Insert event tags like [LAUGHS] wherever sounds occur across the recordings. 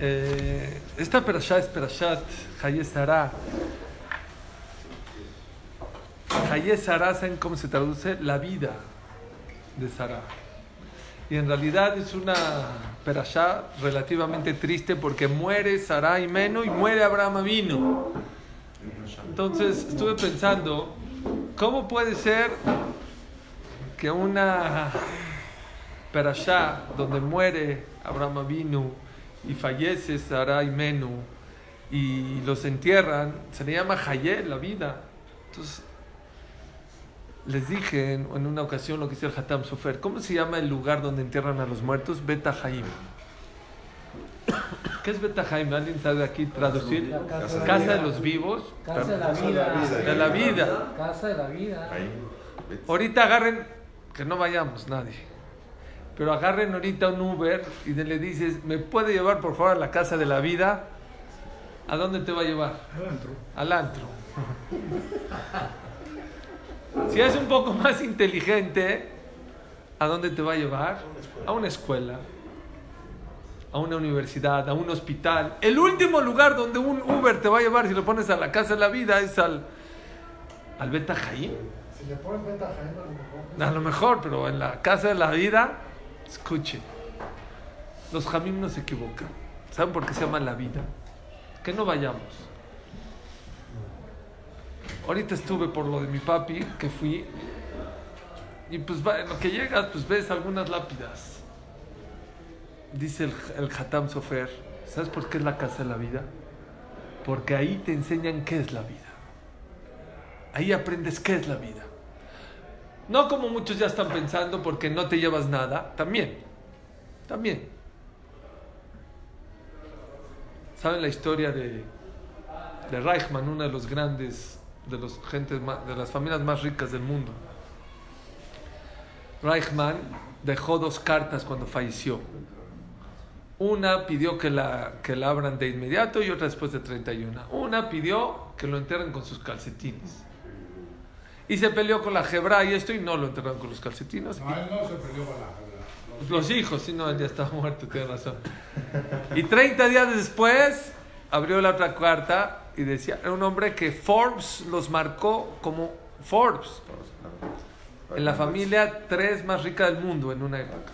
Eh, esta perashá es perashat Hayesara. Hayesara, ¿saben cómo se traduce? La vida de Sara. Y en realidad es una perashá relativamente triste porque muere Sara y Meno y muere Abraham vino. Entonces estuve pensando, ¿cómo puede ser que una perashá donde muere Abraham vino y fallece Sara y Menú y los entierran, se le llama Hayel, la vida. Entonces, les dije en, una ocasión lo que dice el Hatam Sofer, ¿cómo se llama el lugar donde entierran a los muertos? Beta Haim. ¿Qué es Beta Haim? ¿Alguien sabe aquí traducir? casa, de los vivos. Casa de la vida. De la vida. Casa de la vida. Ahorita agarren, que no vayamos nadie pero agarren ahorita un Uber y le dices, ¿me puede llevar por favor a la casa de la vida? ¿A dónde te va a llevar? Al antro. Al antro. si es un poco [LAUGHS] más inteligente, ¿a dónde te va a llevar? A una escuela, a una universidad, a un hospital. El último lugar donde un Uber te va a llevar si lo pones a la casa de la vida es al, al Beta Si le pones Beta a lo mejor. A lo mejor, pero en la casa de la vida Escuche, los jamim no se equivocan. ¿Saben por qué se llama la vida? Que no vayamos. Ahorita estuve por lo de mi papi, que fui, y pues en lo que llegas, pues ves algunas lápidas. Dice el, el Hatam Sofer, ¿sabes por qué es la casa de la vida? Porque ahí te enseñan qué es la vida. Ahí aprendes qué es la vida. No como muchos ya están pensando porque no te llevas nada. También. También. ¿Saben la historia de, de Reichmann, uno de los grandes, de, los gentes, de las familias más ricas del mundo? Reichmann dejó dos cartas cuando falleció. Una pidió que la, que la abran de inmediato y otra después de 31. Una pidió que lo entierren con sus calcetines y se peleó con la Jebra y esto y no lo enterraron con los calcetines. No, él no se peleó con la Jebra. Los, hijos, sí, no, él ya está muerto, tiene razón. Y 30 días después abrió la otra carta y decía, era un hombre que Forbes los marcó como Forbes. En la familia tres más rica del mundo en una época.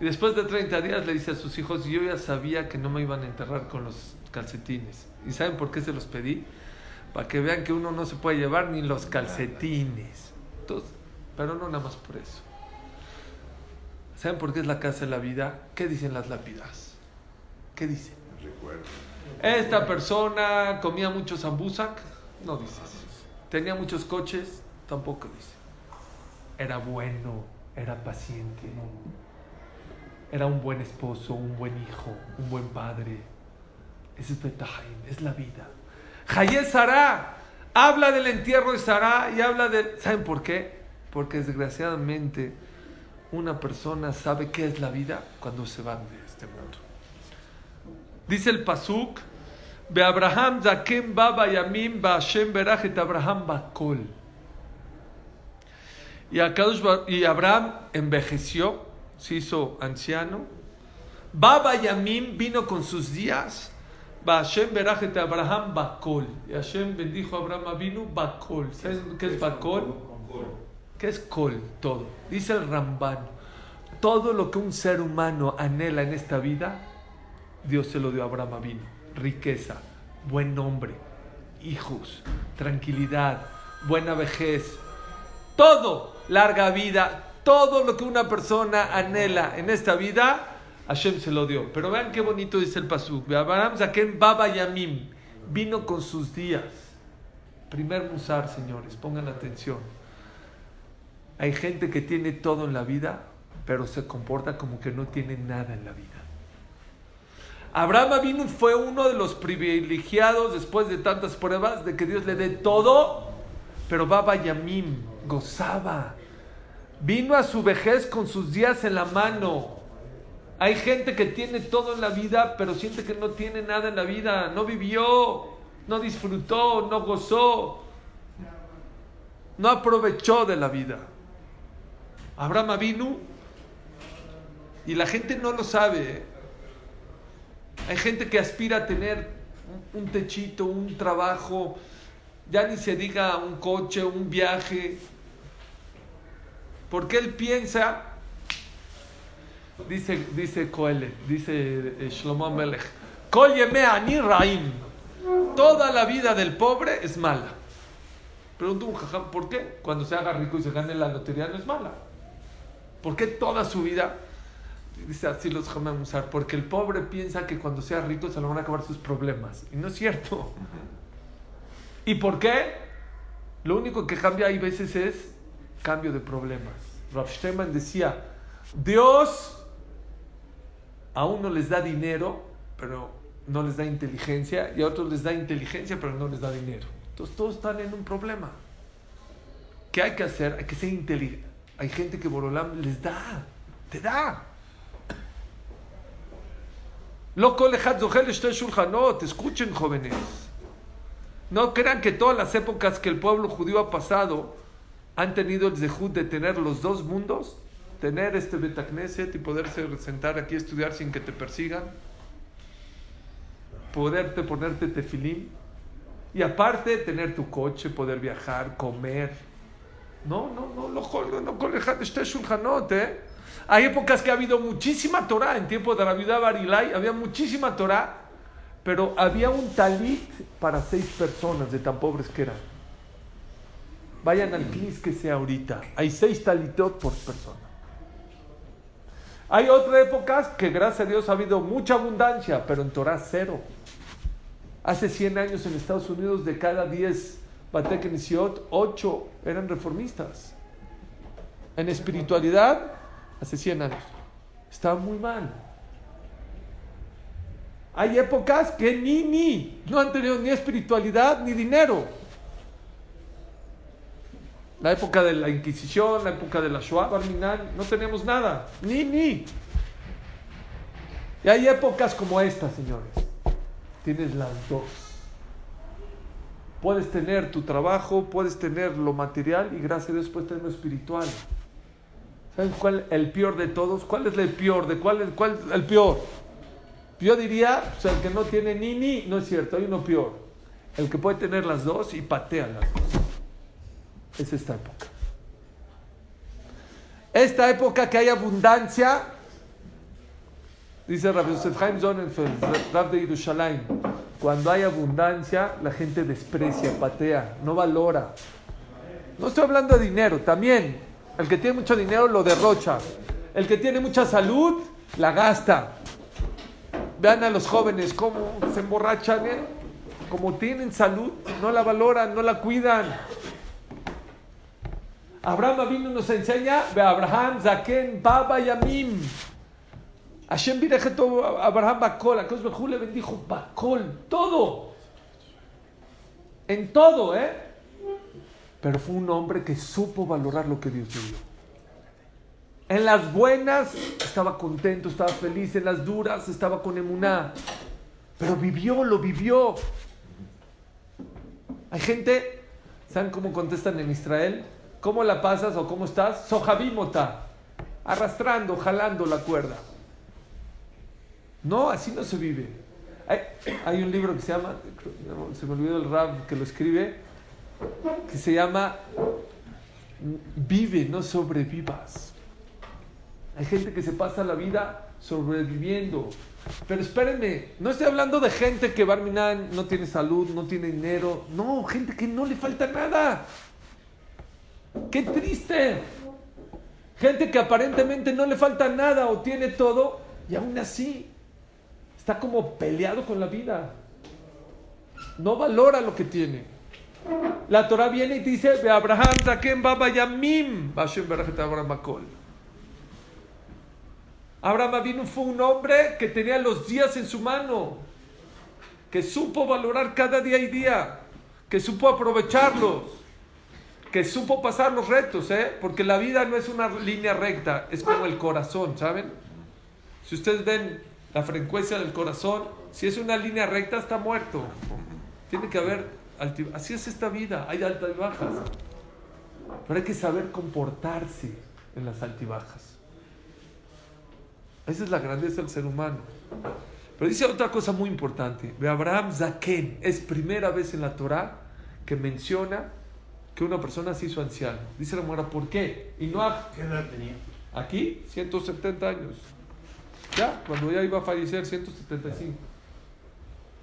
Y después de 30 días le dice a sus hijos, yo ya sabía que no me iban a enterrar con los calcetines. ¿Y saben por qué se los pedí? Para que vean que uno no se puede llevar ni los calcetines. pero no nada más por eso. ¿Saben por qué es la casa de la vida? ¿Qué dicen las lápidas? ¿Qué dicen? Esta persona comía mucho zambusak, no dices. Tenía muchos coches, tampoco dice. Era bueno, era paciente, era un buen esposo, un buen hijo, un buen padre. Ese es Betahaim, es la vida. Hayé Sara habla del entierro de Sara y habla de... ¿Saben por qué? Porque desgraciadamente una persona sabe qué es la vida cuando se van de este mundo. Dice el Pasuk, Be Abraham Zakem Baba Yamim Berachet Abraham Bakol. Y, y Abraham envejeció, se hizo anciano. Baba Yamim vino con sus días Hashem Berajet Abraham Bakol. Y Hashem bendijo a Abraham vino Bakol. ¿Saben qué es Bakol? ¿Qué es Kol? Todo. Dice el Ramban. Todo lo que un ser humano anhela en esta vida, Dios se lo dio a Abraham vino. Riqueza, buen nombre, hijos, tranquilidad, buena vejez. Todo, larga vida, todo lo que una persona anhela en esta vida, Hashem se lo dio. Pero vean qué bonito dice el Pasuk. Abraham Zaken Baba Yamim vino con sus días. Primer musar, señores, pongan atención. Hay gente que tiene todo en la vida, pero se comporta como que no tiene nada en la vida. Abraham Avinu fue uno de los privilegiados después de tantas pruebas de que Dios le dé todo, pero Baba Yamim gozaba. Vino a su vejez con sus días en la mano. Hay gente que tiene todo en la vida, pero siente que no tiene nada en la vida. No vivió, no disfrutó, no gozó, no aprovechó de la vida. Abraham vino y la gente no lo sabe. Hay gente que aspira a tener un, un techito, un trabajo, ya ni se diga un coche, un viaje. Porque él piensa, dice, dice Coele, dice eh, Shlomo Melech, "Kol ani raim". Toda la vida del pobre es mala. Pregunto un jajam, ¿por qué? Cuando se haga rico y se gane la lotería no es mala. ¿Por qué toda su vida? Dice así los Jamam Musar, porque el pobre piensa que cuando sea rico se le van a acabar sus problemas. Y no es cierto. ¿Y por qué? Lo único que cambia hay veces es cambio de problemas. Rav Steinman decía, Dios a uno les da dinero, pero no les da inteligencia, y a otros les da inteligencia, pero no les da dinero. Entonces todos están en un problema. ¿Qué hay que hacer? Hay que ser inteligente. Hay gente que Borolam les da, te da. Escuchen, jóvenes. No crean que todas las épocas que el pueblo judío ha pasado han tenido el zehut de tener los dos mundos, tener este Betacneset y poderse sentar aquí a estudiar sin que te persigan, poderte ponerte tefilín y aparte tener tu coche, poder viajar, comer. No, no, no, no shte shulchanot, ¿eh? Hay épocas que ha habido muchísima Torah. En tiempo de la viuda Barilai había muchísima Torah, pero había un talit para seis personas de tan pobres que eran. Vayan al Knis que sea ahorita. Hay seis talitot por persona. Hay otras épocas que gracias a Dios ha habido mucha abundancia, pero en Torah cero. Hace 100 años en Estados Unidos de cada 10 Batekenisiot, 8 eran reformistas. En espiritualidad, hace 100 años. Estaba muy mal. Hay épocas que ni, ni, no han tenido ni espiritualidad ni dinero. La época de la Inquisición, la época de la Shoah, Barminan, no teníamos nada. Ni, ni. Y hay épocas como esta, señores. Tienes las dos. Puedes tener tu trabajo, puedes tener lo material y gracias a Dios puedes tener lo espiritual. ¿Saben cuál el peor de todos? ¿Cuál es el peor? ¿De cuál es cuál es el peor? Yo diría, o sea, el que no tiene ni ni, no es cierto, hay uno peor. El que puede tener las dos y patea las dos. Es esta época. Esta época que hay abundancia, dice Rabbi Yosef Haim Rab de Yerushalayim, cuando hay abundancia, la gente desprecia, patea, no valora. No estoy hablando de dinero, también. El que tiene mucho dinero lo derrocha. El que tiene mucha salud, la gasta. Vean a los jóvenes cómo se emborrachan, ¿eh? como tienen salud, no la valoran, no la cuidan. Abraham vino nos enseña, Abraham, Zaken, Baba Yamim. Hashem virejeto Abraham Bakol, a Kosh Bejú le bendijo Bakol, todo. En todo, ¿eh? Pero fue un hombre que supo valorar lo que Dios le dio. En las buenas estaba contento, estaba feliz, en las duras estaba con emuná. Pero vivió, lo vivió. Hay gente, ¿saben cómo contestan en Israel? ¿Cómo la pasas o cómo estás? Sohabimota, arrastrando, jalando la cuerda. No, así no se vive. Hay, hay un libro que se llama, se me olvidó el rap que lo escribe, que se llama Vive, no sobrevivas. Hay gente que se pasa la vida sobreviviendo. Pero espérenme, no estoy hablando de gente que Barminan no tiene salud, no tiene dinero. No, gente que no le falta nada. ¡Qué triste! Gente que aparentemente no le falta nada o tiene todo y aún así está como peleado con la vida. No valora lo que tiene. La Torah viene y dice, Abraham, Zaken, Baba Yamim, Abraham. Abraham fue un hombre que tenía los días en su mano, que supo valorar cada día y día, que supo aprovecharlos, que supo pasar los retos, ¿eh? porque la vida no es una línea recta, es como el corazón, ¿saben? Si ustedes ven la frecuencia del corazón, si es una línea recta está muerto. Tiene que haber, así es esta vida, hay altas y bajas, pero hay que saber comportarse en las altibajas. Esa es la grandeza del ser humano. Pero dice otra cosa muy importante. Abraham Zaken es primera vez en la Torah que menciona que una persona se hizo anciano. Dice la mujer, ¿por qué? Y no ¿Qué edad tenía? aquí 170 años. Ya, cuando ya iba a fallecer 175.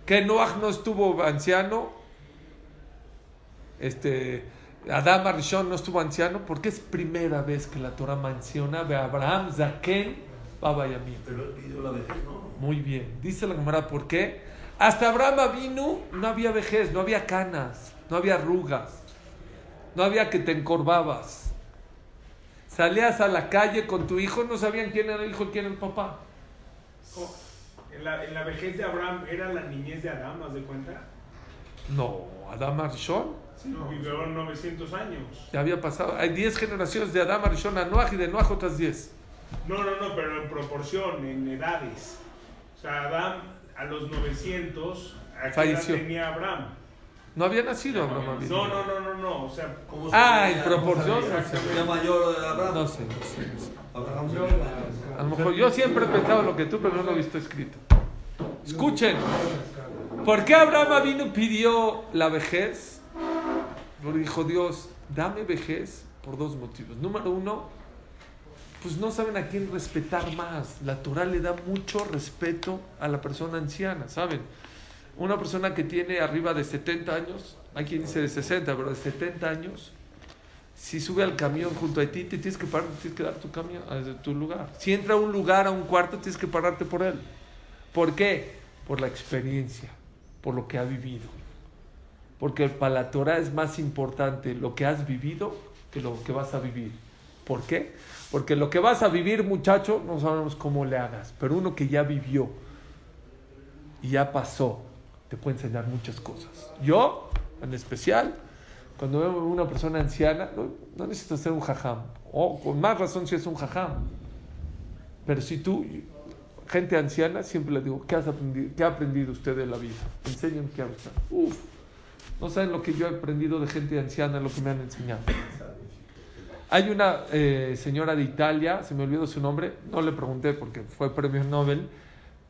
Que Noah no estuvo anciano, este Adam Arishon no estuvo anciano, porque es primera vez que la Torah menciona de Abraham Zaken Baba Yamim. Pero pidió la vejez, ¿no? Muy bien. Dice la Gemara, ¿por qué? Hasta Abraham vino, no había vejez, no había canas, no había arrugas, no había que te encorvabas. Salías a la calle con tu hijo, no sabían quién era el hijo y quién era el papá. En la, en la vejez de Abraham, ¿era la niñez de Adán, ¿haz de cuenta? No, Adam Arishon No, vivió 900 años. ya había pasado. Hay 10 generaciones de Adam Arishon a Noah y de Noah otras 10. No, no, no, pero en proporción, en edades. O sea, Adán a los 900, ¿a Falleció. tenía Abraham? No había nacido Abraham. Avinu. No, no, no, no, no, o sea, ¿Cómo se Ah, en proporción. ¿Se veía mayor de Abraham? No sé. Abraham A lo mejor yo siempre he pensado lo que tú, pero no lo he visto escrito. Escuchen. ¿Por qué Abraham vino pidió la vejez? Porque dijo Dios, dame vejez por dos motivos. Número uno, pues no saben a quién respetar más. La Torah le da mucho respeto a la persona anciana, ¿saben? Una persona que tiene arriba de 70 años, hay quien dice de 60, pero de 70 años, si sube al camión junto a ti, te tienes que parar, tienes que dar tu camión, eh, tu lugar. Si entra a un lugar, a un cuarto, tienes que pararte por él. ¿Por qué? Por la experiencia, por lo que ha vivido. Porque para la Torah es más importante lo que has vivido que lo que vas a vivir. ¿Por qué? Porque lo que vas a vivir, muchacho, no sabemos cómo le hagas, pero uno que ya vivió y ya pasó, te puede enseñar muchas cosas. Yo, en especial, cuando veo a una persona anciana, no, no necesitas ser un jajam, o con más razón si es un jajam. Pero si tú, gente anciana, siempre le digo, ¿qué, has aprendido, ¿qué ha aprendido usted de la vida? Enséñame qué ha. Uf, no saben lo que yo he aprendido de gente anciana, lo que me han enseñado. Hay una eh, señora de Italia, se me olvidó su nombre, no le pregunté porque fue premio Nobel,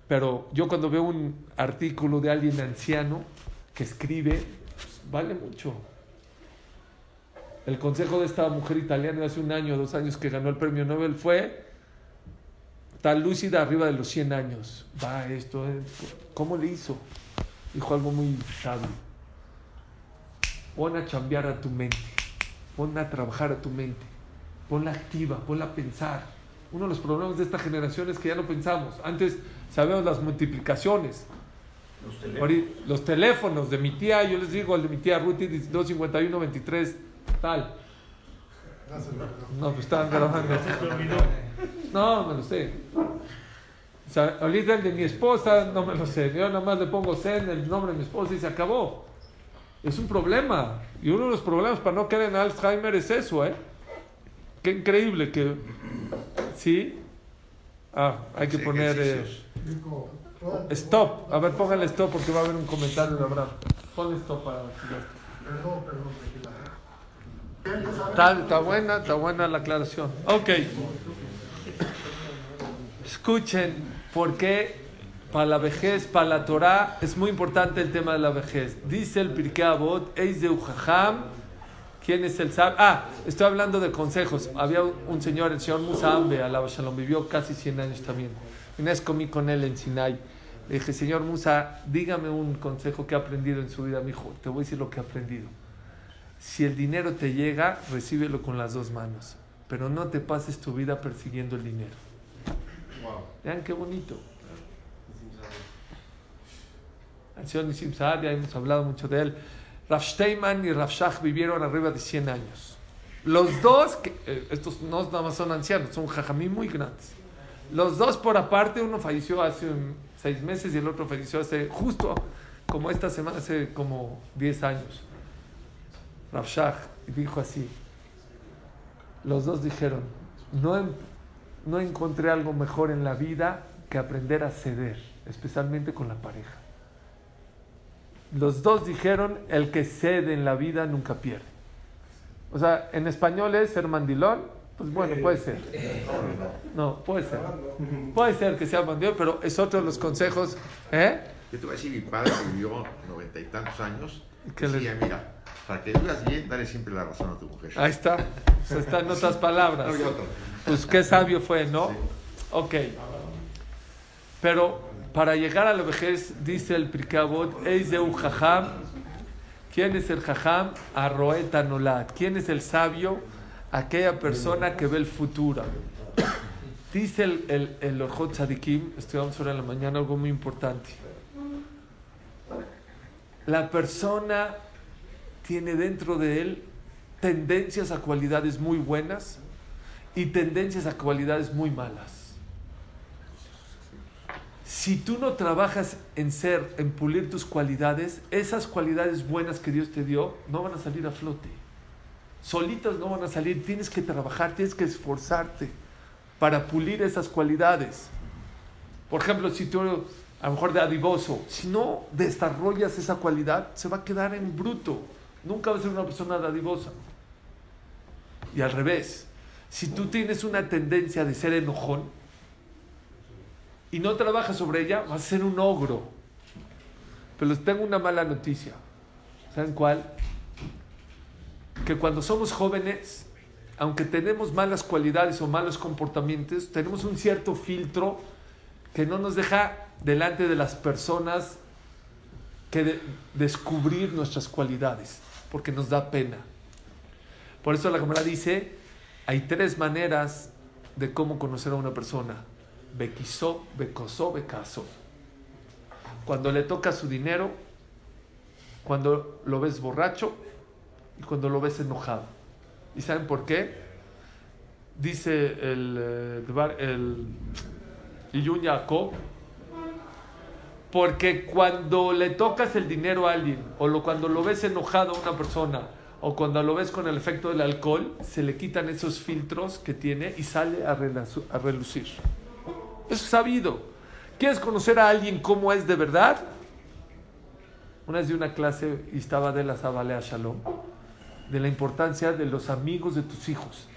pero yo cuando veo un artículo de alguien anciano que escribe, pues, vale mucho. El consejo de esta mujer italiana de hace un año, dos años que ganó el premio Nobel fue tan lúcida arriba de los 100 años. Va esto, eh, ¿cómo le hizo? Dijo algo muy sabio. Pon a chambear a tu mente, pon a trabajar a tu mente, ponla activa, ponla a pensar. Uno de los problemas de esta generación es que ya no pensamos. Antes sabemos las multiplicaciones. Los teléfonos. Ahorita, los teléfonos de mi tía, yo les digo, el de mi tía Ruth 251 23 tal. No pues estaban grabando. No, me lo sé. O sea, ahorita el de mi esposa, no me lo sé. Yo nada más le pongo Zen, el nombre de mi esposa y se acabó. Es un problema. Y uno de los problemas para no caer en Alzheimer es eso, ¿eh? Qué increíble que... ¿Sí? Ah, hay que Sí, poner... eh, stop. A ver, póngale stop porque va a haber un comentario de Abraham. Ponle stop para... Perdón, perdón. Está, está buena, está buena la aclaración. Ok. Escuchen, ¿por qué para la vejez, para la Torah, es muy importante el tema de la vejez? Dice el Pirkei Avot, Eis de Ujajam, ¿quién es el sabio? Ah, estoy hablando de consejos. Había un, señor, el señor Musa Ambe, Alaba Shalom, vivió casi 100 años también. Una vez comí con él en Sinai. Le dije, señor Musa, dígame un consejo que ha aprendido en su vida. Me dijo, te voy a decir lo que he aprendido. Si el dinero te llega, recíbelo con las dos manos. Pero no te pases tu vida persiguiendo el dinero. Vean qué bonito. El señor Nissim Saad, ya hemos hablado mucho de él. Rav Steinman y Rav Shach vivieron arriba de 100 años. Los dos, que, eh, estos no nada son ancianos, son jajamí muy grandes. Los dos por aparte, uno falleció hace seis meses y el otro falleció hace justo como esta semana, hace como 10 años. Rav Shach dijo así, los dos dijeron, no, no encontré algo mejor en la vida que aprender a ceder, especialmente con la pareja. Los dos dijeron, el que cede en la vida nunca pierde. O sea, en español es ser mandilón Pues bueno, puede ser. No, puede ser. Puede ser que sea bandido, pero es otro de los consejos. ¿Eh? Yo te voy a decir, mi padre vivió noventa y tantos años, ¿Qué que le- decía, mira, para que vivas bien, dale siempre la razón a tu mujer. Ahí está. Se está en otras [LAUGHS] palabras. No. Pues qué sabio fue, ¿no? Ok. Pero para llegar a la vejez, dice el Prikabot, Eis de un jajam. ¿Quién es el jajam? Arroeta. ¿Quién es el sabio? Aquella persona que ve el futuro. Dice el, el, el Orjot Tzadikim, estudiamos ahora en la mañana algo muy importante. La persona tiene dentro de él tendencias a cualidades muy buenas y tendencias a cualidades muy malas. Si tú no trabajas en ser, en pulir tus cualidades, esas cualidades buenas que Dios te dio no van a salir a flote. Solitas no van a salir, tienes que trabajar, tienes que esforzarte para pulir esas cualidades. Por ejemplo, si tú a lo mejor de adivoso, si no desarrollas esa cualidad, se va a quedar en bruto. Nunca va a ser una persona dadivosa. Y al revés, si tú tienes una tendencia de ser enojón y no trabajas sobre ella, vas a ser un ogro. Pero les tengo una mala noticia. ¿Saben cuál? Que cuando somos jóvenes, aunque tenemos malas cualidades o malos comportamientos, tenemos un cierto filtro que no nos deja delante de las personas que de- descubrir nuestras cualidades, porque nos da pena. Por eso la cámara dice, hay tres maneras de cómo conocer a una persona. Bequisó, becosó, becaso. Cuando le toca su dinero, cuando lo ves borracho y cuando lo ves enojado. ¿Y saben por qué? Dice el, eh, el Iyun Jacob, porque cuando le tocas el dinero a alguien, o cuando lo ves enojado a una persona, o cuando lo ves con el efecto del alcohol, se le quitan esos filtros que tiene y sale a relucir. Es sabido. ¿Quieres conocer a alguien cómo es de verdad? Una vez de una clase y estaba de la Zabalea Shalom, de la importancia de los amigos de tus hijos.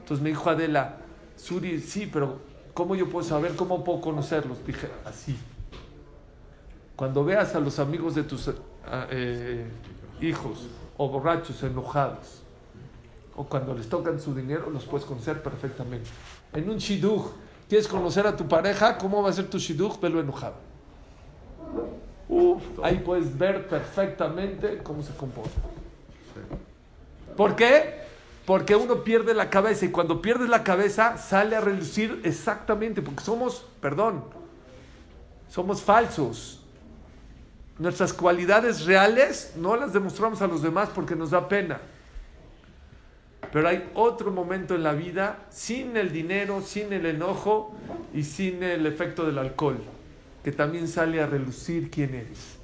Entonces me dijo Adela, Suri, sí, pero ¿cómo yo puedo saber? ¿Cómo puedo conocerlos? Dije, así. Cuando veas a los amigos de tus ah, eh, hijos o borrachos enojados, o cuando les tocan su dinero, los puedes conocer perfectamente. En un shidduch, ¿quieres conocer a tu pareja? ¿Cómo va a ser tu shidduch? Velo enojado. Uf, ahí puedes ver perfectamente cómo se comporta. ¿Por qué? Porque uno pierde la cabeza y cuando pierdes la cabeza sale a relucir exactamente, porque somos, perdón, somos falsos. Nuestras cualidades reales no las demostramos a los demás porque nos da pena. Pero hay otro momento en la vida sin el dinero, sin el enojo y sin el efecto del alcohol, que también sale a relucir quién eres.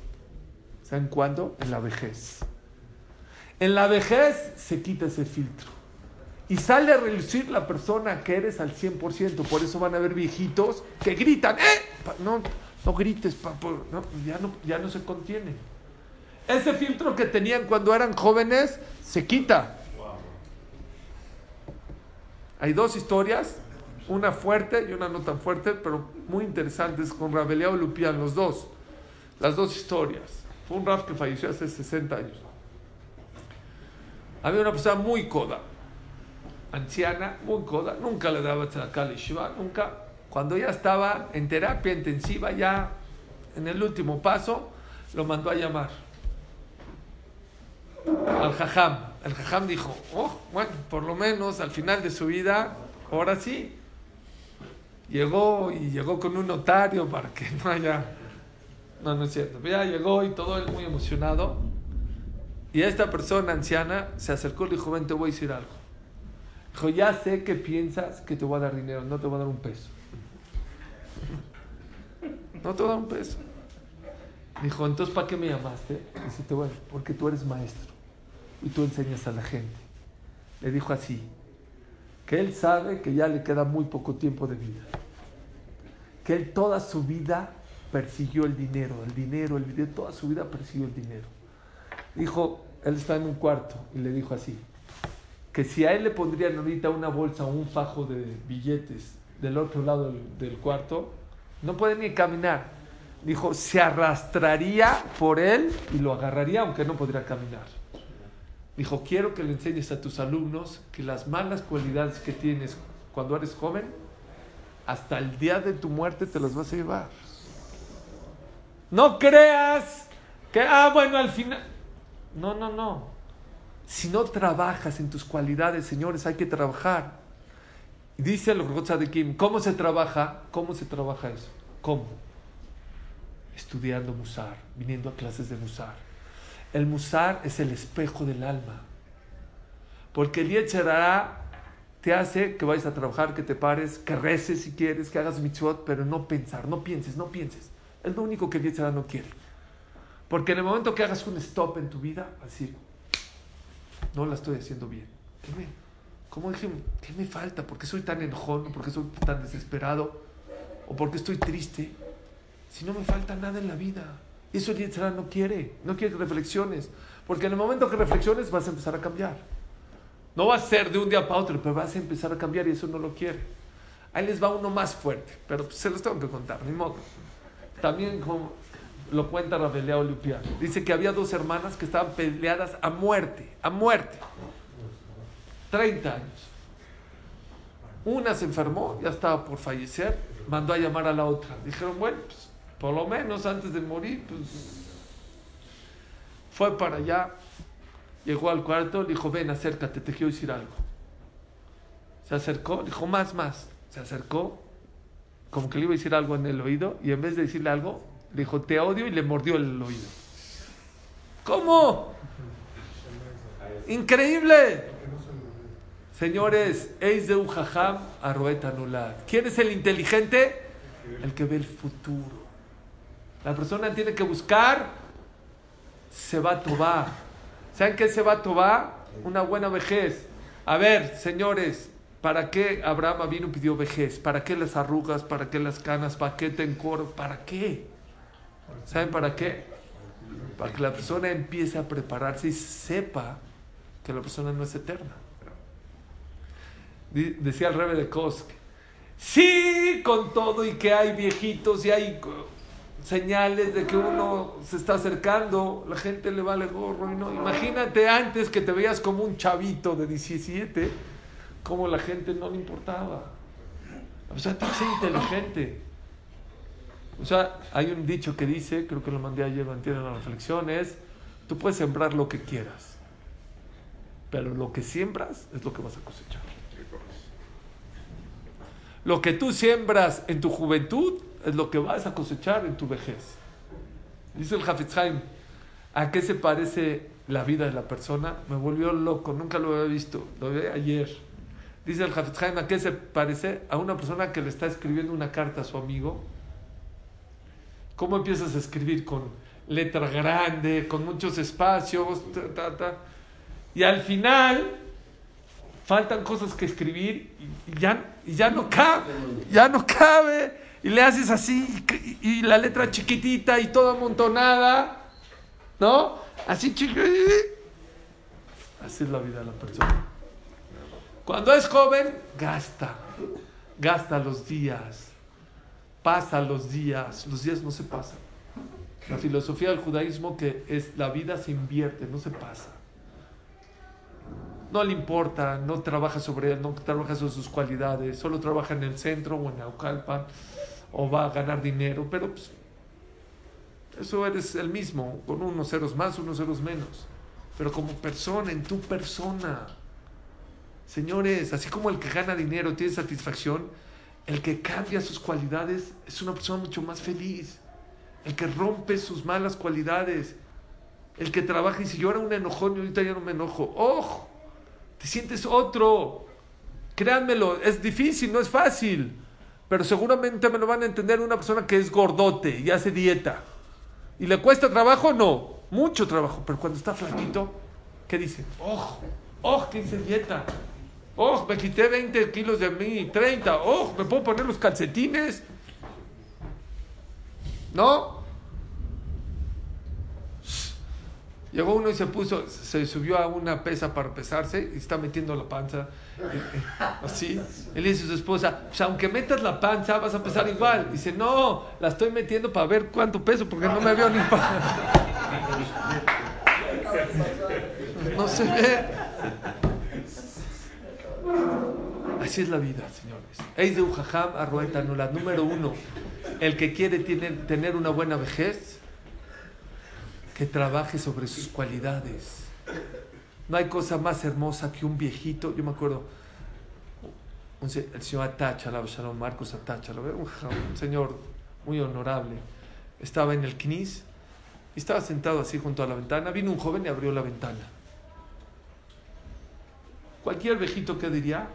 ¿Saben cuándo? En la vejez. En la vejez se quita ese filtro. Y sale a relucir la persona que eres al 100%. Por eso van a haber viejitos que gritan, ¡eh! No, no grites. No, ya, no, ya no se contienen. Ese filtro que tenían cuando eran jóvenes se quita. Hay dos historias, una fuerte y una no tan fuerte, pero muy interesantes con Rabeleao Lupián, los dos. Las dos historias. Fue un Raf que falleció hace 60 años. Había una persona muy coda, anciana, muy coda, nunca le daba tzedakah al yeshiva, nunca. Cuando ya estaba en terapia intensiva, ya en el último paso, lo mandó a llamar al jajam. El jajam dijo, oh, bueno, por lo menos al final de su vida, ahora sí. Llegó y llegó con un notario para que no haya... No, no es cierto. Pero ya llegó y todo él muy emocionado. Y esta persona anciana se acercó y dijo, ven, te voy a decir algo. Dijo, ya sé que piensas que te voy a dar dinero, no te voy a dar un peso. [LAUGHS] No te voy a dar un peso. Dijo, entonces, ¿para qué me llamaste? Dice, a- porque tú eres maestro y tú enseñas a la gente. Le dijo así, que él sabe que ya le queda muy poco tiempo de vida. Que él toda su vida persiguió el dinero, el dinero, el dinero, toda su vida persiguió el dinero. Dijo, él está en un cuarto y le dijo así, que si a él le pondrían ahorita una bolsa o un fajo de billetes del otro lado del, cuarto, no puede ni caminar. Dijo, se arrastraría por él y lo agarraría aunque no podría caminar. Dijo, quiero que le enseñes a tus alumnos que las malas cualidades que tienes cuando eres joven, hasta el día de tu muerte te las vas a llevar. No creas que, ah, bueno, al final... No, no, no. Si no trabajas en tus cualidades, señores, hay que trabajar. Dice el de Kim, ¿cómo se trabaja? ¿Cómo se trabaja eso? ¿Cómo? Estudiando Musar, viniendo a clases de Musar. El Musar es el espejo del alma. Porque el Yetzerara te hace que vayas a trabajar, que te pares, que reces si quieres, que hagas mitzvot, pero no pensar, no pienses, no pienses. Es lo único que el Yetzerara no quiere. Porque en el momento que hagas un stop en tu vida, vas a decir, no la estoy haciendo bien. ¿Qué me, ¿Cómo dije? ¿Qué me falta? ¿Por qué soy tan enojón? ¿Por qué soy tan desesperado? ¿O por qué estoy triste? Si no me falta nada en la vida. Eso el Yetzirah no quiere. No quiere reflexiones. Porque en el momento que reflexiones vas a empezar a cambiar. No va a ser de un día para otro, pero vas a empezar a cambiar y eso no lo quiere. Ahí les va uno más fuerte, pero se los tengo que contar, ni modo. También lo cuenta Rabelea Olimpia. Dice que había dos hermanas que estaban peleadas a muerte, a muerte. 30 años. Una se enfermó, ya estaba por fallecer, mandó a llamar a la otra. Dijeron, bueno, pues, por lo menos antes de morir, pues fue para allá, llegó al cuarto, le dijo, ven, acércate, te quiero decir algo. Se acercó, dijo, más, más. Se acercó, como que le iba a decir algo en el oído, y en vez de decirle algo, le dijo, te odio, y le mordió el oído. ¿Cómo? Increíble. Señores, Eis de Ujajam Arroeta ¿Quién es el inteligente? El que ve el futuro. La persona tiene que buscar se va tobar. ¿Saben qué se va? Una buena vejez. A ver, señores, ¿para qué Abraham vino pidió vejez? ¿Para qué las arrugas? ¿Para qué las canas? ¿Para qué te encoro? ¿Para qué? ¿Saben para qué? Para que la persona empiece a prepararse y sepa que la persona no es eterna. Decía el rebe de Kosk, sí, con todo y que hay viejitos y hay señales de que uno se está acercando, la gente le vale gorro y no. Imagínate antes que te veías como un chavito de 17, como la gente no le importaba. O sea, ser inteligente. O sea, hay un dicho que dice, creo que lo mandé ayer, lo entienden las reflexiones, tú puedes sembrar lo que quieras, pero lo que siembras es lo que vas a cosechar. Lo que tú siembras en tu juventud es lo que vas a cosechar en tu vejez. Dice el Hafez ¿a qué se parece la vida de la persona? Me volvió loco, nunca lo había visto, lo vi ayer. Dice el Hafez ¿a qué se parece? A una persona que le está escribiendo una carta a su amigo. ¿Cómo empiezas a escribir? Con letra grande, con muchos espacios, y al final faltan cosas que escribir y ya, ya no cabe, ya no cabe. Y le haces así y, la letra chiquitita y toda amontonada, ¿no? Así chiquitita. Así es la vida de la persona. Cuando es joven, gasta, gasta los días, pasa los días, los días no se pasan. La filosofía del judaísmo que es la vida se invierte, no se pasa no le importa, no trabaja sobre él, no trabaja sobre sus cualidades, solo trabaja en el centro o en Aucalpan o va a ganar dinero, pero pues, eso eres el mismo, con unos ceros más, unos ceros menos, pero como persona, en tu persona. Señores, así como el que gana dinero tiene satisfacción, el que cambia sus cualidades es una persona mucho más feliz. El que rompe sus malas cualidades, el que trabaja y si yo era un enojón y ahorita ya no me enojo, ¡ojo! te sientes otro. Créanmelo, es difícil, no es fácil. Pero seguramente me lo van a entender una persona que es gordote y hace dieta. ¿Y le cuesta trabajo? No, mucho trabajo. Pero cuando está flaquito, ¿qué dice? ¡Oh! ¡Oh! que hice dieta! ¡Oh! Me quité 20 kilos de mí, 30. ¡Oh! ¿Me puedo poner los calcetines? ¿No? Llegó uno y se puso, se subió a una pesa para pesarse y está metiendo la panza. eh, Así. Él dice a su esposa, pues aunque metas la panza vas a pesar igual. Dice, no, la estoy metiendo para ver cuánto peso porque no me veo ni para... No se ve. Así es la vida, señores. Eis de Ujajam Arrueta. Número uno, el que quiere tiene- tener una buena vejez, que trabaje sobre sus cualidades. No hay cosa más hermosa que un viejito. Yo me acuerdo, un el señor Atacha, Shalom Marcos Atacha, un, un señor muy honorable. Estaba en el CNIS y estaba sentado así junto a la ventana. Vino un joven y abrió la ventana. Cualquier viejito que diría,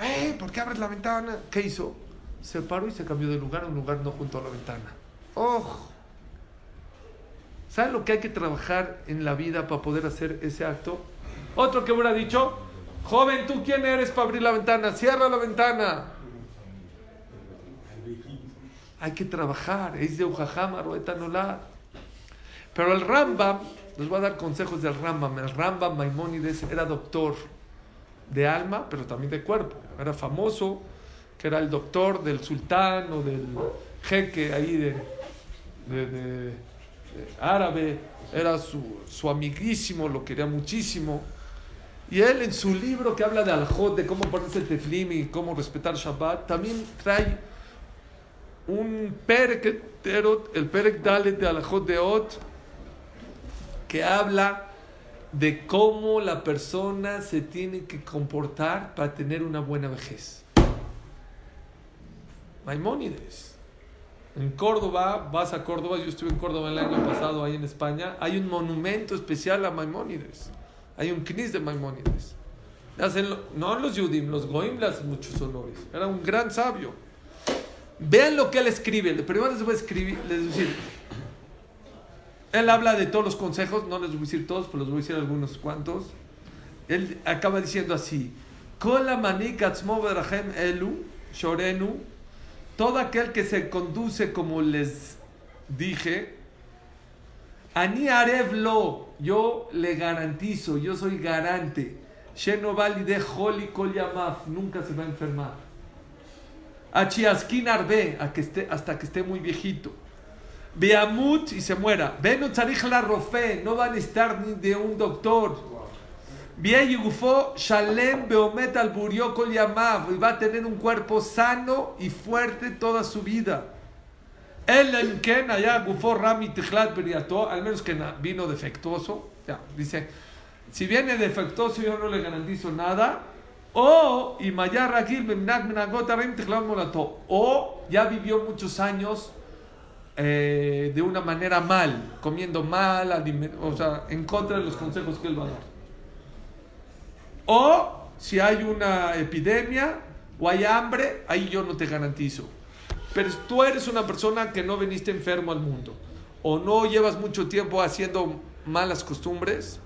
¡Eh! ¿Por qué abres la ventana? ¿Qué hizo? Se paró y se cambió de lugar a un lugar no junto a la ventana. ¡Oh! ¿Saben lo que hay que trabajar en la vida para poder hacer ese acto? Otro que hubiera dicho, joven, ¿tú quién eres para abrir la ventana? Cierra la ventana. Hay que trabajar. Es de Ujajama, Roeta Nolad. Pero el Rambam, les voy a dar consejos del Rambam. El Rambam Maimónides era doctor de alma, pero también de cuerpo. Era famoso, que era el doctor del sultán o del jeque ahí de árabe. Era su, su amiguísimo, lo quería muchísimo. Y él en su libro que habla de Al-Jod, de cómo ponerse el teflim y cómo respetar Shabbat, también trae un perek, el perek Dalet de Al-Jod de Ot, que habla de cómo la persona se tiene que comportar para tener una buena vejez. Maimónides. En Córdoba, vas a Córdoba, yo estuve en Córdoba el año pasado, ahí en España, hay un monumento especial a Maimónides. Hay un knis de Maimónides. Hacen lo- no los Yudim, los Goim le hacen muchos honores. Era un gran sabio. Vean lo que él escribe. Primero les voy a escribir, les voy a decir. Él habla de todos los consejos, no les voy a decir todos, pero les voy a decir algunos cuantos. Él acaba diciendo así: Kola manik elu, shorenu, todo aquel que se conduce como les dije, Ani arevlo, yo le garantizo, yo soy garante. Sheno de holi kol yamaf, nunca se va a enfermar. Achiaskin arbe, hasta que esté muy viejito. Beamut y se muera. Tzarich la rofe, no va a necesitar ni de un doctor. Bien yugufo shalem beomet al burió kol yamav, y va a tener un cuerpo sano y fuerte toda su vida. El Emken allá gufó Rami Tichlat Beriato, al menos que vino defectuoso. Ya, dice, si viene defectuoso yo no le garantizo nada. O Imayar Ragil Bemnag Menagot Arim Tichlat Molato. O ya vivió muchos años eh, de una manera mal, comiendo mal, o sea, en contra de los consejos que él va a dar. O si hay una epidemia o hay hambre, ahí yo no te garantizo. Pero tú eres una persona que no viniste enfermo al mundo o no llevas mucho tiempo haciendo malas costumbres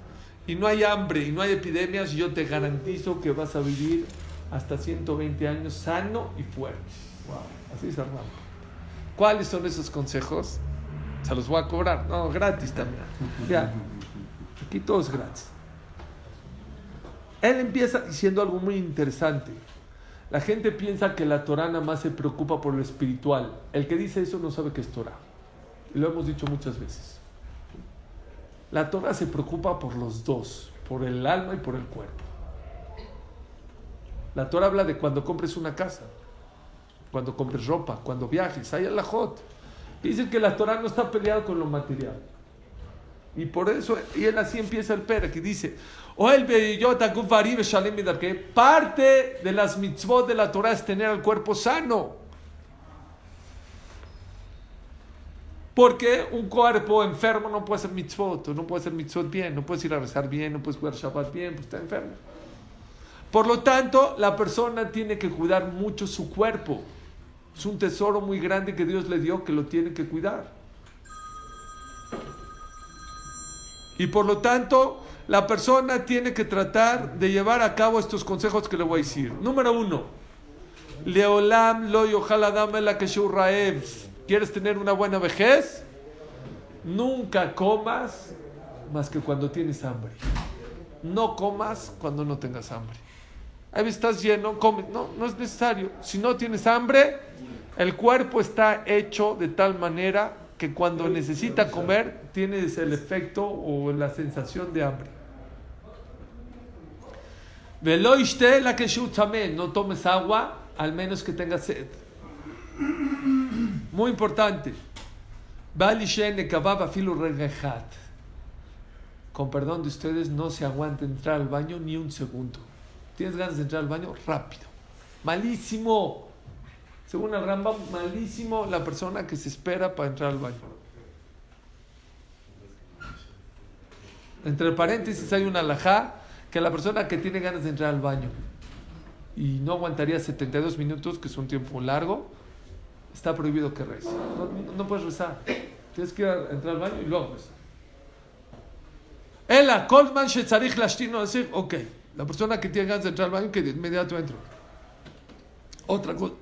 y no hay hambre y no hay epidemias, yo te garantizo que vas a vivir hasta 120 años sano y fuerte. Así es Armando. ¿Cuáles son esos consejos? Se los voy a cobrar. No, gratis también. Ya. Aquí todo es gratis. Él empieza diciendo algo muy interesante. La gente piensa que la Torah nada más se preocupa por lo espiritual. El que dice eso no sabe qué es Torah. Lo hemos dicho muchas veces. La Torah se preocupa por los dos, por el alma y por el cuerpo. La Torah habla de cuando compres una casa, cuando compres ropa, cuando viajes. Hay la jot. Dicen que la Torah no está peleada con lo material. Y por eso, y él así empieza el Pere, que dice, o el que parte de las mitzvot de la Torah es tener el cuerpo sano. Porque un cuerpo enfermo no puede hacer mitzvot, no puede hacer mitzvot bien, no puedes ir a rezar bien, no puedes jugar Shabbat bien, pues está enfermo. Por lo tanto, la persona tiene que cuidar mucho su cuerpo. Es un tesoro muy grande que Dios le dio que lo tiene que cuidar. Y por lo tanto, la persona tiene que tratar de llevar a cabo estos consejos que le voy a decir. Número uno, Leolam lo yohaladam la ¿Quieres tener una buena vejez? Nunca comas más que cuando tienes hambre. No comas cuando no tengas hambre. Ahí estás lleno, come. No, no es necesario. Si no tienes hambre, el cuerpo está hecho de tal manera que cuando necesita comer tienes el efecto o la sensación de hambre. Veloishte la que no tomes agua al menos que tengas sed. Muy importante. Con perdón de ustedes, no se aguanta entrar al baño ni un segundo. ¿Tienes ganas de entrar al baño? Rápido. Malísimo. Según el Rambam, malísimo la persona que se espera para entrar al baño. Entre paréntesis hay una alajá que la persona que tiene ganas de entrar al baño y no aguantaría 72 minutos, que es un tiempo largo, está prohibido que reza. No, puedes rezar. Tienes que ir a entrar al baño y luego rezar. Ela, Colman Shetzarich Lashtino, decir, ok, la persona que tiene ganas de entrar al baño, que de inmediato entra. Otra cosa.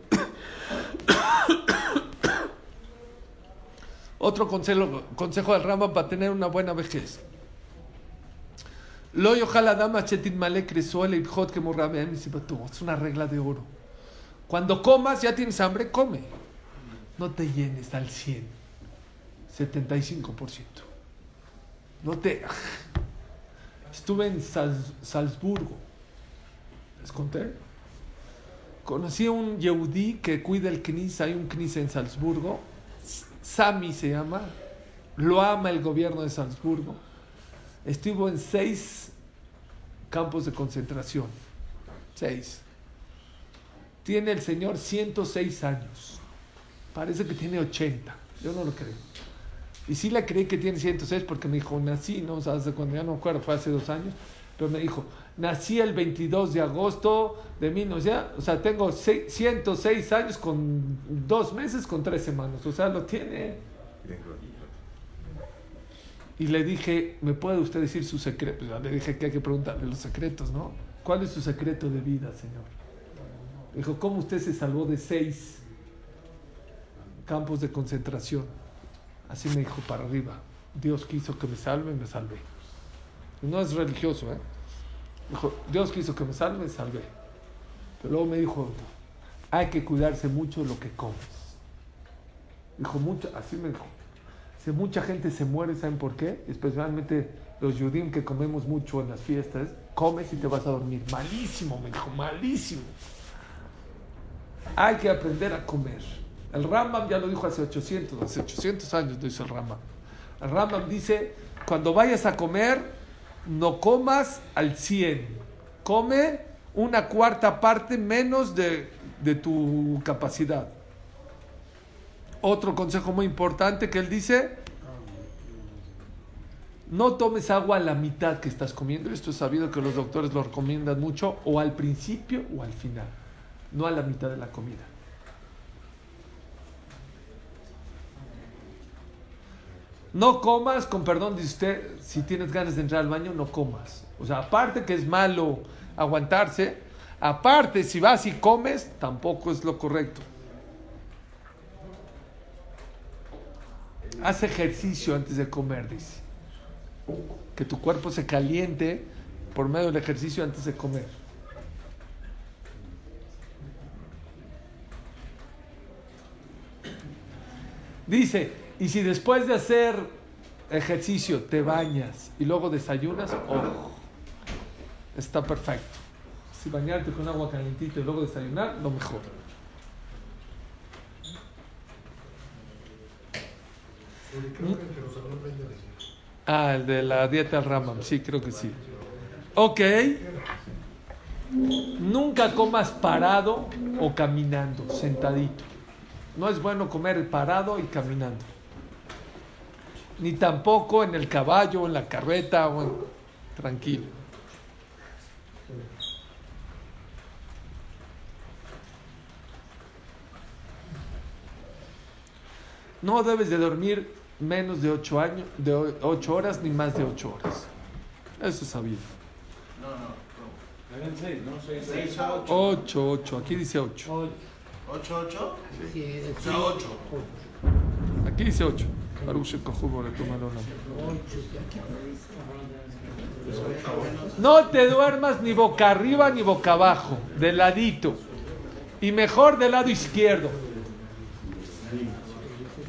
Otro consejo, consejo del Rambam para tener una buena vejez. Lo ojalá dama chetin male cresuele y hot que Es una regla de oro. Cuando comas, ya tienes hambre, come. No te llenes al 100, 75%. No te. [LAUGHS] Estuve en Salzburgo. ¿Les conté? Conocí a un Yehudi que cuida el Knis. Hay un Knis en Salzburgo. Sami se llama. Lo ama el gobierno de Salzburgo Estuvo en seis campos de concentración. Seis. Tiene el Señor 106 años. Parece que tiene 80. Yo no lo creo. Y sí le creí que tiene 106 porque me dijo, nací, no o cuando ya no me acuerdo, fue hace dos años, pero me dijo, nací el 22 de agosto de 1900, o sea, tengo 106 años con dos meses con tres semanas, o sea, lo tiene. Y le dije, ¿me puede usted decir su secreto? Le dije que hay que preguntarle los secretos, ¿no? ¿Cuál es su secreto de vida, Señor? Dijo, ¿cómo usted se salvó de seis campos de concentración? Así me dijo para arriba. Dios quiso que me salve, me salvé. No es religioso, ¿eh? Dijo, Dios quiso que me salve, salvé. Pero luego me dijo, hay que cuidarse mucho de lo que comes. Dijo, mucho, así me dijo, si mucha gente se muere, ¿saben por qué? Especialmente los judíos que comemos mucho en las fiestas, comes y te vas a dormir. Malísimo, me dijo, malísimo. Hay que aprender a comer. El Rambam ya lo dijo hace 800, hace 800 años lo el Rambam. El Rambam dice, cuando vayas a comer, no comas al 100. Come una cuarta parte menos de, de tu capacidad. Otro consejo muy importante que él dice, no tomes agua a la mitad que estás comiendo. Esto es sabido que los doctores lo recomiendan mucho, o al principio o al final, no a la mitad de la comida. No comas, con perdón dice usted, si tienes ganas de entrar al baño, no comas. O sea, aparte que es malo aguantarse, aparte si vas y comes, tampoco es lo correcto. Haz ejercicio antes de comer, dice. Que tu cuerpo se caliente por medio del ejercicio antes de comer. Dice, y si después de hacer ejercicio te bañas y luego desayunas, oh, está perfecto. Si bañarte con agua calientita y luego desayunar, lo mejor. Ah, el de la dieta Ramam, sí, creo que sí. Ok. Nunca comas parado o caminando, sentadito. No es bueno comer parado y caminando. Ni tampoco en el caballo, en la carreta, o tranquilo. No debes de dormir menos de 8 años, de 8 horas ni más de 8 horas. Eso es sabido. No, no. 8, 8, aquí dice 8. 8, 8. Sí, O sea, 8. Aquí dice 8. No te duermas ni boca arriba ni boca abajo, de ladito. Y mejor del lado izquierdo.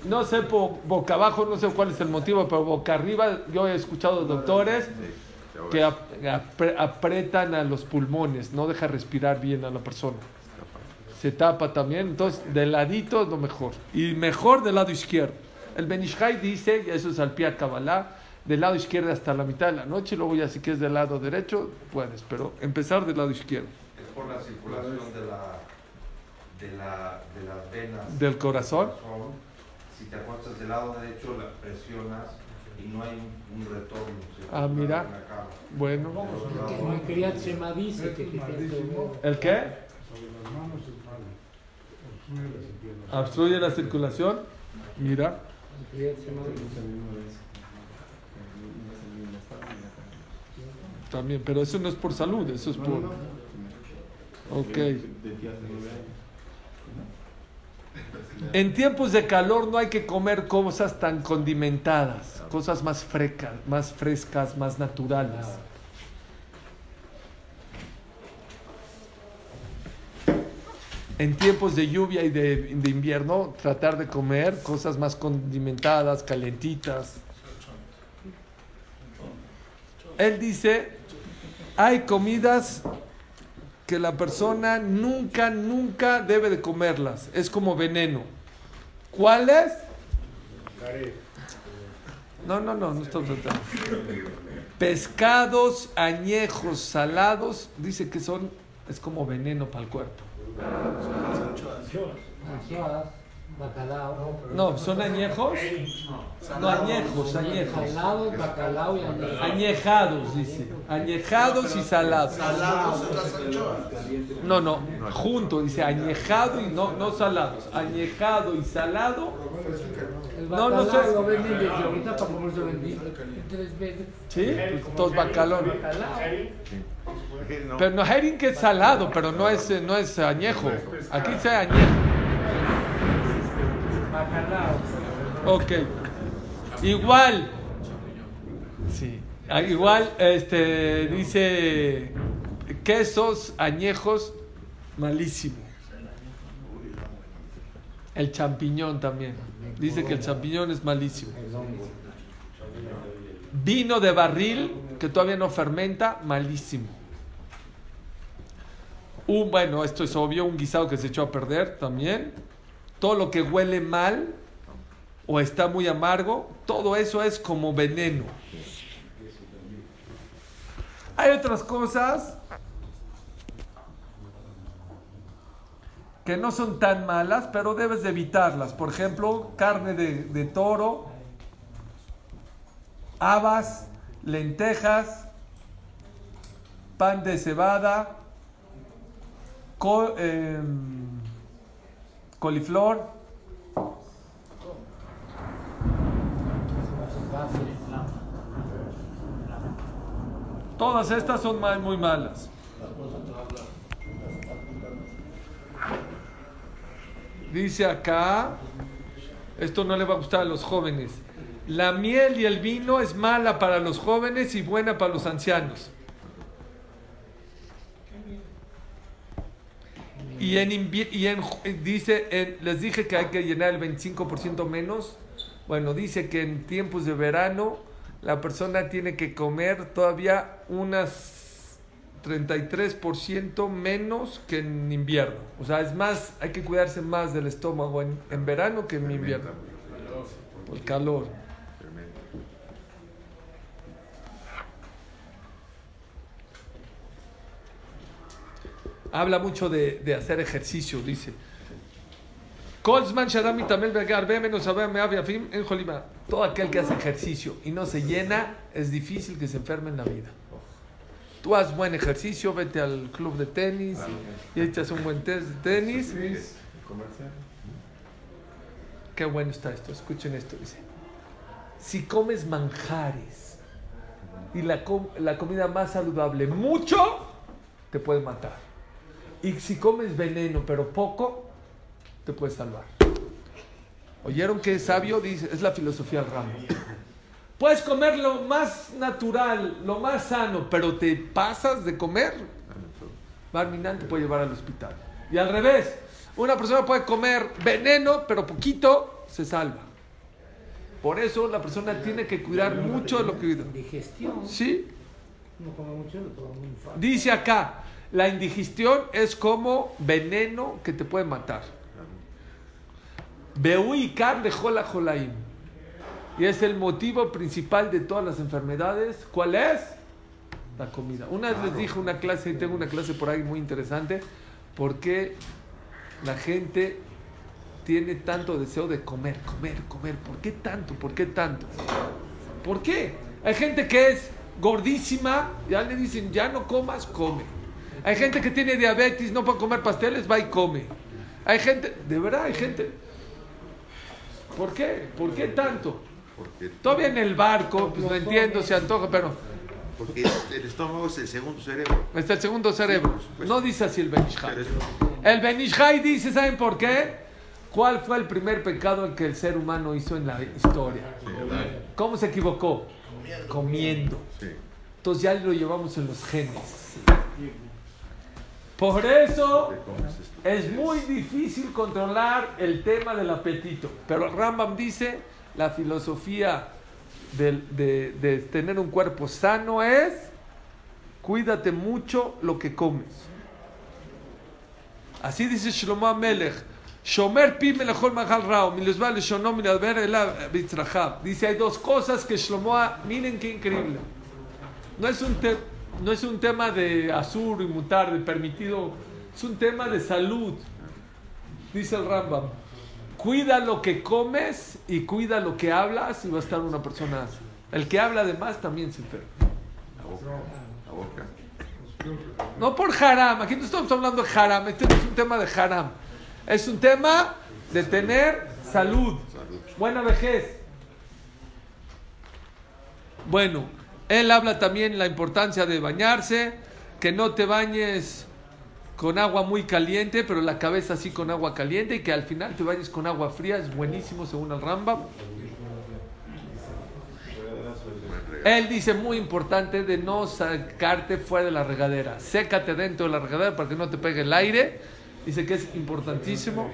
No sé po- boca abajo, no sé cuál es el motivo, pero boca arriba yo he escuchado doctores que ap- apre- apretan a los pulmones, no deja respirar bien a la persona. Se tapa también, entonces de ladito es lo mejor. Y mejor del lado izquierdo. El Benishai dice, y eso es al pie a Kabbalah, del lado izquierdo hasta la mitad de la noche, luego ya si quieres del lado derecho, puedes, pero empezar del lado izquierdo. Es por la circulación de, la, de, la, de las venas Del corazón. Si te acuestas del lado derecho, la presionas y no hay un, retorno. Ah, mira. Bueno. ¿El qué? Obstruye la circulación. Mira. También, pero eso no es por salud, eso es por... Ok. En tiempos de calor no hay que comer cosas tan condimentadas, cosas más frescas, más frescas, más naturales. En tiempos de lluvia y de, invierno, tratar de comer cosas más condimentadas, calentitas. Él dice, hay comidas que la persona nunca, nunca debe de comerlas. Es como veneno. ¿Cuáles? No, no, no, no estamos tratando. Pescados añejos, salados, dice que son, es como veneno para el cuerpo. Anchoas, bacalao. No, son añejos. No, añejos, añejos. Salados, bacalao y añejos. Añejados, dice. Añejados y salados. No, no, junto, dice añejado y no, no salados. Añejado y salado. No, no sé. lo venden desde ahorita para vendido tres veces. ¿Sí? Pues, Todos bacalón. Pero no, herring que es salado, pero no es, eh, no es añejo. Aquí dice añejo. Bacalao. Ok. Igual. Sí. Ah, Igual, este, dice quesos añejos, malísimo. El champiñón también. Dice que el champiñón es malísimo. Vino de barril, que todavía no fermenta, malísimo. Un, bueno, esto es obvio, un guisado que se echó a perder también. Todo lo que huele mal o está muy amargo, todo eso es como veneno. Hay otras cosas que no son tan malas, pero debes de evitarlas. Por ejemplo, carne de, de toro, habas, lentejas, pan de cebada, em, coliflor, Todas estas son muy malas. Dice acá, esto no le va a gustar a los jóvenes. La miel y el vino es mala para los jóvenes y buena para los ancianos. Y en, y en eh, dice, en- les dije que hay que llenar el 25% menos. Bueno, dice que en tiempos de verano la persona tiene que comer todavía unas 33% menos que en invierno. O sea, es más, hay que cuidarse más del estómago en, en verano que en invierno. Por el calor. Habla mucho de, de hacer ejercicio, dice. Todo aquel que hace ejercicio y no se llena, es difícil que se enferme en la vida. Tú haz buen ejercicio, vete al club de tenis y echas un buen test de tenis. Qué bueno está esto, escuchen esto, dice. Si comes manjares y la, com- la comida más saludable mucho, te puede matar. Y si comes veneno pero poco, te puede salvar. ¿Oyeron que es sabio? Dice, es la filosofía del Rambam. Puedes comer lo más natural, lo más sano, pero te pasas de comer, Barminan te puede llevar al hospital. Y al revés, una persona puede comer veneno, pero poquito se salva. Por eso la persona tiene que cuidar mucho de lo que cuida. Digestión. ¿Sí? No come mucho, le puede dar un infarto. Dice acá, la indigestión es como veneno que te puede matar. Beuikar de jola jolaim. Y es el motivo principal de todas las enfermedades. ¿Cuál es? La comida. Una vez les dije una clase, y tengo una clase por ahí muy interesante, por qué la gente tiene tanto deseo de comer, comer, comer. ¿Por qué tanto? ¿Por qué tanto? ¿Por qué? Hay gente que es gordísima, ya le dicen, ya no comas, come. Hay gente que tiene diabetes, no puede comer pasteles, va y come. Hay gente, de verdad, hay gente. ¿Por qué? ¿Por qué tanto? Porque, Todavía en el barco, pues lo entiendo, se antoja, pero porque el estómago es el segundo cerebro. está el segundo cerebro. No dice así el Benishai. Es- El Benishai dice, ¿saben por qué? ¿Cuál fue el primer pecado que el ser humano hizo en la historia? ¿Cómo se equivocó? Comiendo. sí. Entonces ya lo llevamos en los genes. Por eso es muy difícil controlar el tema del apetito. Pero Rambam dice, la filosofía del- de, de tener un cuerpo sano es, cuídate mucho lo que comes. Así dice Shlomo Amelech. Shomer ela bitzrachab. Dice, hay dos cosas que Shlomo, miren qué increíble. No es un, te- no es un tema de azur y mutar, de permitido, es un tema de salud. Dice el Rambam, cuida lo que comes y cuida lo que hablas y va a estar una persona. El que habla de más también se enferma. La boca. La boca. No por haram, aquí no estamos hablando de haram, este no es un tema de haram. Es un tema de tener salud, Salud. buena vejez. Bueno, él habla también la importancia de bañarse, que no te bañes con agua muy caliente, pero la cabeza así con agua caliente y que al final te bañes con agua fría, es buenísimo según el regalo. Él dice muy importante de no sacarte fuera de la regadera. Sécate dentro de la regadera para que no te pegue el aire. Dice que es importantísimo.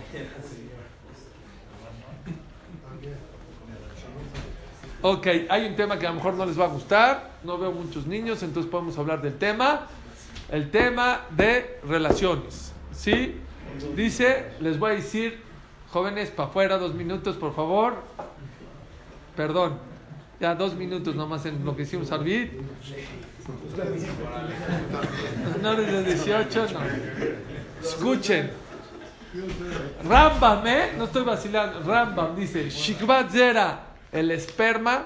Ok, hay un tema que a lo mejor no les va a gustar. No veo muchos niños, entonces podemos hablar del tema. El tema de relaciones. ¿Sí? Dice, les voy a decir, jóvenes, para afuera, dos minutos, por favor. Perdón. Ya dos minutos nomás en lo que hicimos Arvid. Menores de 18, no. Escuchen. Rambam, ¿eh? No estoy vacilando. Rambam dice: Shikvat Zera, el esperma,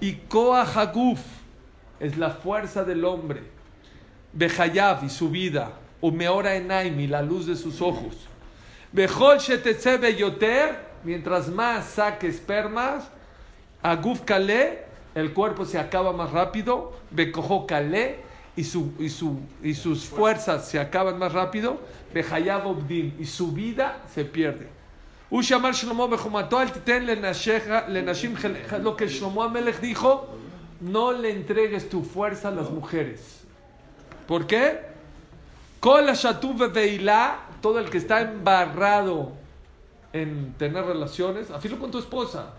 y Koah Haguf, es la fuerza del hombre. Behayav y su vida. Umeora Enaim y la luz de sus ojos. Behol Shetetze Beyoter, mientras más saque espermas, Aguf Kale, el cuerpo se acaba más rápido. Bekojo Kale, y, su, y, su, y sus fuerzas se acaban más rápido. Behayab Obdim, y su vida se pierde. Bejomato al titen lenasheja- lenashim jel- lo que Shlomo Amelech dijo, no le entregues tu fuerza a las mujeres. ¿Por qué? Todo el que está embarrado en tener relaciones, afilo con tu esposa.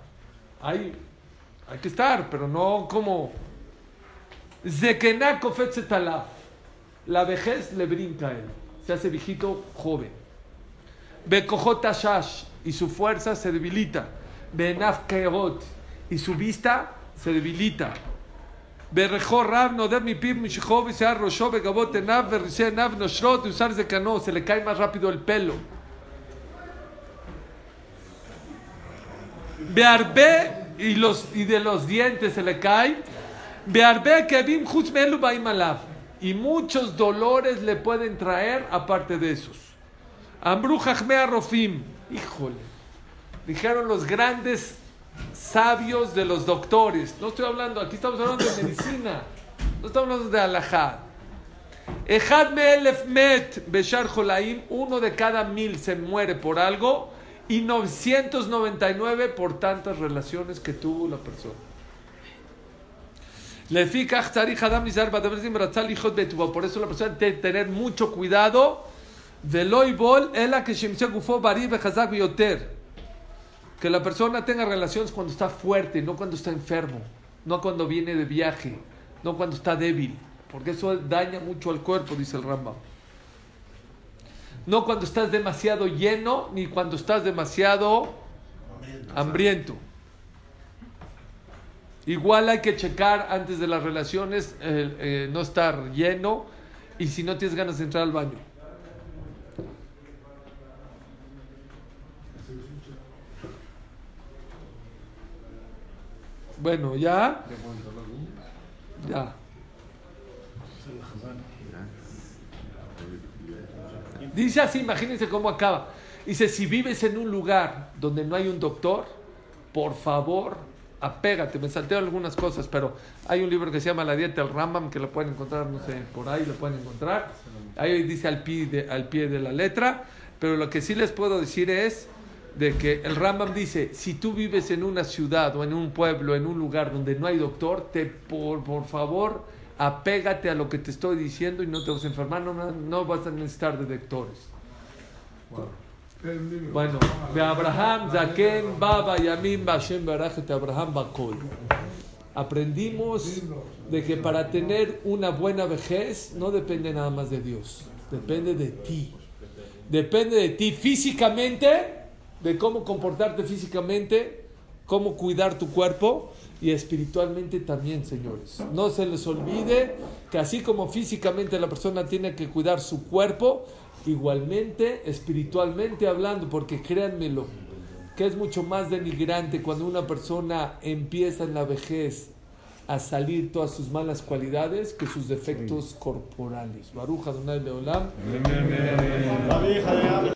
Hay, hay que estar, pero no como. La vejez le brinca a él. Se hace viejito joven. Y su fuerza se debilita. Y su vista se debilita. Se le cae más rápido el pelo. Bearbe y, los, y de los dientes se le cae. Bearbe chutz melu. Y muchos dolores le pueden traer aparte de esos. Ambru Rofim. Híjole. Dijeron los grandes sabios de los doctores. No estoy hablando, aquí estamos hablando de medicina. No estamos hablando de alajá. Ejad me'elef met beshar jolaim. Uno de cada mil se muere por algo. Y 999 por tantas relaciones que tuvo la persona. Por eso la persona debe tener mucho cuidado. Veloibol, ela que shimse gufo bari bechazak bioter que la persona tenga relaciones cuando está fuerte, no cuando está enfermo, no cuando viene de viaje, no cuando está débil, porque eso daña mucho al cuerpo, dice el Rambam. No cuando estás demasiado lleno, ni cuando estás demasiado hambriento. Igual hay que checar antes de las relaciones, eh, eh, no estar lleno y si no tienes ganas de entrar al baño. Bueno, ya. Ya. Dice así, imagínense cómo acaba. Dice, si vives en un lugar donde no hay un doctor, por favor, apégate. Me salteo algunas cosas, pero hay un libro que se llama La dieta del Rambam, que lo pueden encontrar, no sé, por ahí lo pueden encontrar. Ahí dice al pie de, al pie de la letra, pero lo que sí les puedo decir es de que el Rambam dice, si tú vives en una ciudad o en un pueblo, en un lugar donde no hay doctor, te, por, por favor, apégate a lo que te estoy diciendo y no te vas a enfermar, no, no, vas a necesitar de doctores. Bueno, de Abraham, Zaken, Baba, Yamim, Bashem, Barajete, Abraham, Bakol. Aprendimos de que para tener una buena vejez no depende nada más de Dios, depende de ti. Depende de ti físicamente, de cómo comportarte físicamente, cómo cuidar tu cuerpo y espiritualmente también, señores. No se les olvide que así como físicamente la persona tiene que cuidar su cuerpo, igualmente espiritualmente hablando, porque créanmelo, que es mucho más denigrante cuando una persona empieza en la vejez a salir todas sus malas cualidades que sus defectos corporales. Baruja Adonai Leolam.